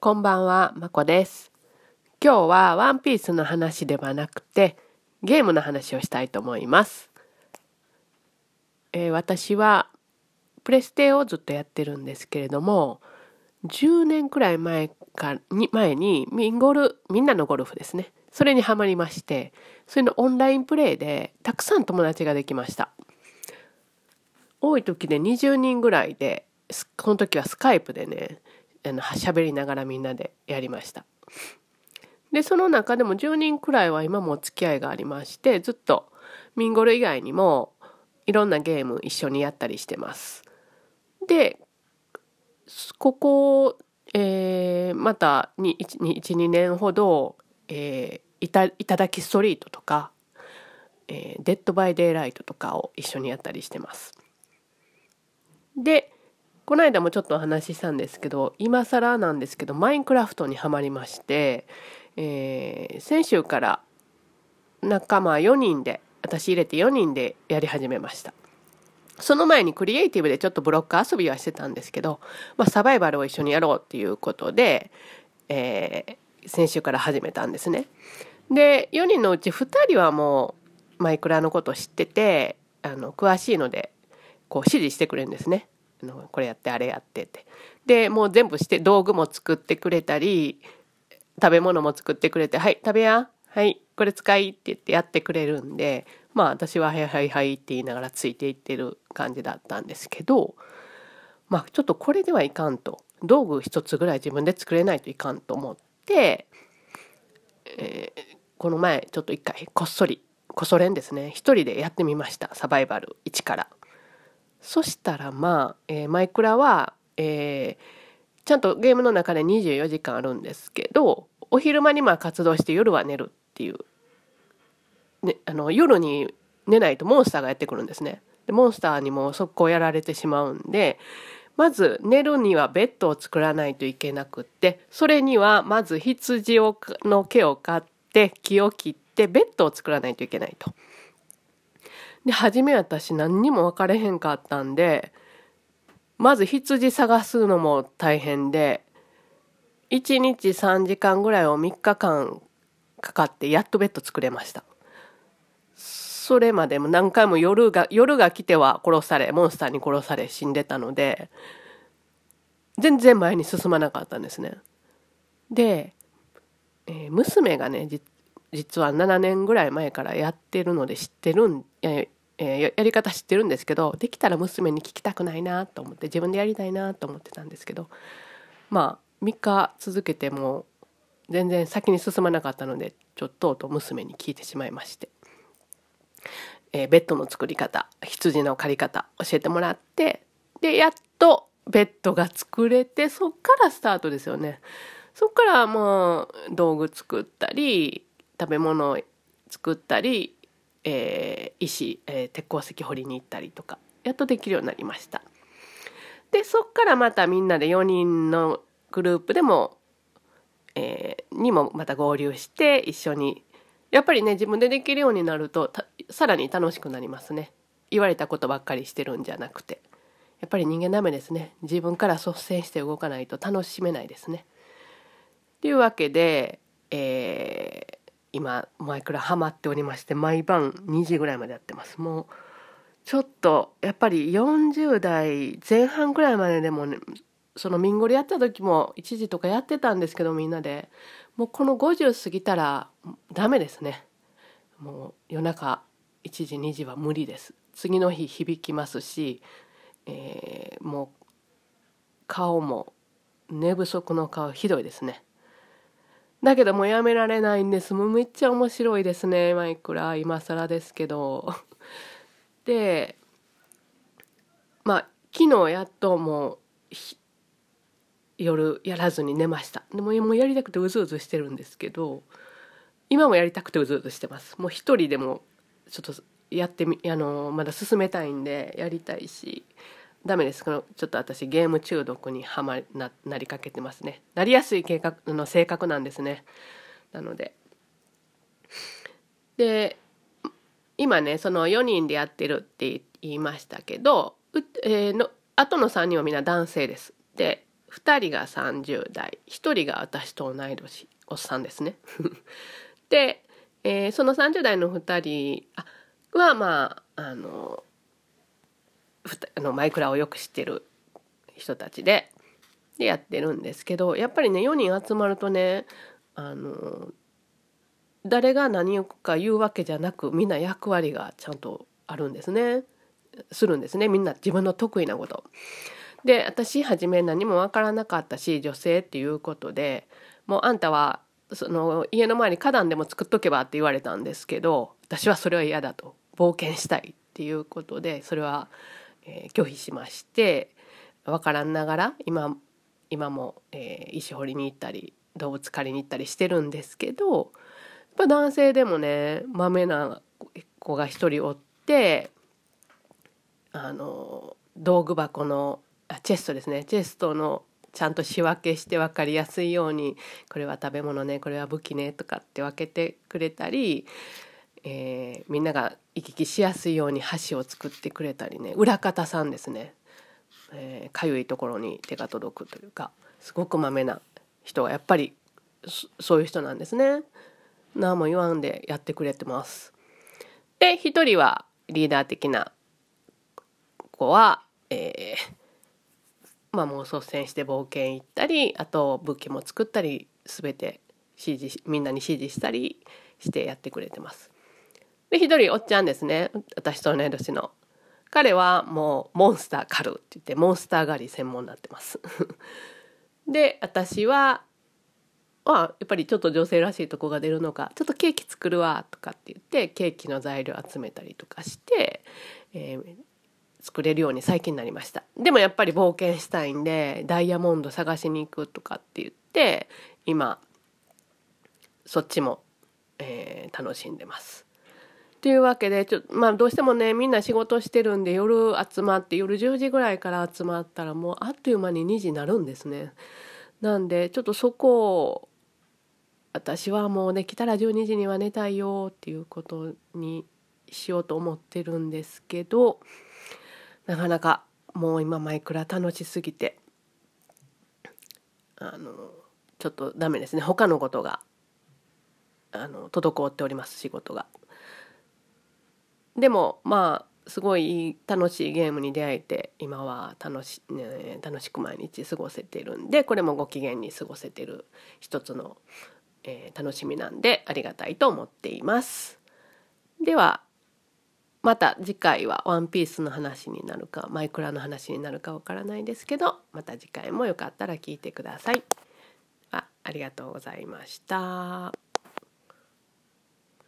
こんばんは、まこです。今日はワンピースの話ではなくて、ゲームの話をしたいと思います。えー私は、プレステをずっとやってるんですけれども、10年くらい前かに前にミンゴル、みんなのゴルフですね。それにハマりまして、それのオンラインプレイでたくさん友達ができました。多い時で20人ぐらいで、すこの時はスカイプでね、あの喋りながらみんなでやりました。で、その中でも10人くらいは今もお付き合いがありまして、ずっとミンゴル以外にもいろんなゲーム一緒にやったりしてます。で、ここ、えーまた12年ほど、えーいたいただきストリートとか、えーデッドバイデイライトとかを一緒にやったりしてます。でこの間もちょっとお話ししたんですけど今更なんですけどマインクラフトにはまりまして、えー先週から仲間4人で私入れて4人でやり始めました。その前にクリエイティブでちょっとブロック遊びはしてたんですけど、まあ、サバイバルを一緒にやろうっていうことで、えー先週から始めたんですね。で4人のうち2人はもうマイクラのこと知っててあの詳しいのでこう指示してくれるんですね。これやってあれやってって。でもう全部して道具も作ってくれたり食べ物も作ってくれて「はい食べや。はいこれ使い」って言ってやってくれるんでまあ私は「はいはいはい」って言いながらついていってる感じだったんですけどまあちょっとこれではいかんと。道具一つぐらい自分で作れないといかんと思って、えーこの前ちょっと一回こっそりこそ練ですね。一人でやってみました。サバイバル1から。そしたらまあ、えーマイクラは、えーちゃんとゲームの中で24時間あるんですけどお昼間にまあ活動して夜は寝るっていう、ね、あの夜に寝ないとモンスターがやってくるんですね。でモンスターにも速攻やられてしまうんでまず寝るにはベッドを作らないといけなくってそれにはまず羊をの毛を買って木を切ってベッドを作らないといけないと。で初め私何にも分かれへんかったんでまず羊探すのも大変で1日3時間ぐらいを3日間かかってやっとベッド作れました。それまでも何回も夜が夜が来ては殺されモンスターに殺され死んでたので全然前に進まなかったんですね。で、えー娘がね実は7年ぐらい前からやってるので知ってるん、えーえーやり方知ってるんですけどできたら娘に聞きたくないなと思って自分でやりたいなと思ってたんですけどまあ3日続けても全然先に進まなかったのでちょっとと娘に聞いてしまいまして、えーベッドの作り方羊の借り方教えてもらってでやっとベッドが作れてそっからスタートですよね。そっからもう道具作ったり食べ物作ったり、えー石、えー鉄鉱石掘りに行ったりとかやっとできるようになりました。でそっからまたみんなで4人のグループでも、えーにもまた合流して一緒にやっぱりね自分でできるようになるとさらに楽しくなりますね。言われたことばっかりしてるんじゃなくて。やっぱり人間ダメですね。自分から率先して動かないと楽しめないですね。というわけで、えー今マイクラハマっておりまして毎晩2時ぐらいまでやってます。もうちょっとやっぱり40代前半ぐらいまででもねそのミンゴルやった時も1時とかやってたんですけどみんなで。もうこの50過ぎたらダメですね。もう夜中1時2時は無理です。次の日響きますし、えーもう顔も寝不足の顔ひどいですね。だけどもうやめられないんです。もうめっちゃ面白いですね。マイクラ今更ですけど。でまあ昨日やっともう夜やらずに寝ました。でももうやりたくてうずうずしてるんですけど今もやりたくてうずうずしてます。もう一人でもちょっとやってみあのまだ進めたいんでやりたいし。ダメです。このちょっと私ゲーム中毒にはまななりかけてますね。なりやすい計画の性格なんですね。なので。で今ねその4人でやってるって言いましたけどう、えーの後の3人はみんな男性です。で2人が30代。1人が私と同い年おっさんですね。で、えー、その30代の2人はまああのあのマイクラをよく知ってる人たちででやってるんですけどやっぱりね4人集まるとねあの誰が何をか言うわけじゃなくみんな役割がちゃんとあるんですね。するんですね。みんな自分の得意なこと。で私初め何も分からなかったし女性っていうことでもうあんたはその家の前に花壇でも作っとけばって言われたんですけど私はそれは嫌だと。冒険したいっていうことでそれは、えー、拒否しまして分からんながら今今も、えー、石掘りに行ったり動物狩りに行ったりしてるんですけどやっぱ男性でもねまめな子が一人おってあの道具箱のあチェストですね。チェストのちゃんと仕分けして分かりやすいようにこれは食べ物ねこれは武器ねとかって分けてくれたり、えー、みんなが行き来しやすいように箸を作ってくれたりね裏方さんですねえー、かゆいところに手が届くというかすごくまめな人がやっぱりそういう人なんですね。何も言わんでやってくれてます。で一人はリーダー的な子は、えー、まあもう率先して冒険行ったりあと武器も作ったり全て指示みんなに指示したりしてやってくれてます。で一人おっちゃんですね。私と同い年の。彼はもうモンスター狩るって言ってモンスター狩り専門になってます。で私はまあやっぱりちょっと女性らしいとこが出るのかちょっとケーキ作るわとかって言ってケーキの材料集めたりとかして、えー、作れるように最近になりました。でもやっぱり冒険したいんでダイヤモンド探しに行くとかって言って今そっちも、えー、楽しんでます。というわけでちょ、まあ、どうしてもねみんな仕事してるんで夜集まって夜10時ぐらいから集まったらもうあっという間に2時になるんですね。なんでちょっとそこを私はもうできたら12時には寝たいよっていうことにしようと思ってるんですけどなかなかもう今マイクラ楽しすぎてあのちょっとダメですね他のことがあの滞っております仕事が。でもまあすごい楽しいゲームに出会えて今は楽し,、ね、楽しく毎日過ごせてるんでこれもご機嫌に過ごせてる一つの、えー、楽しみなんでありがたいと思っています。ではまた次回は「ワンピースの話になるかマイクラの話になるかわからないですけどまた次回もよかったら聞いてください。あありがとうございました。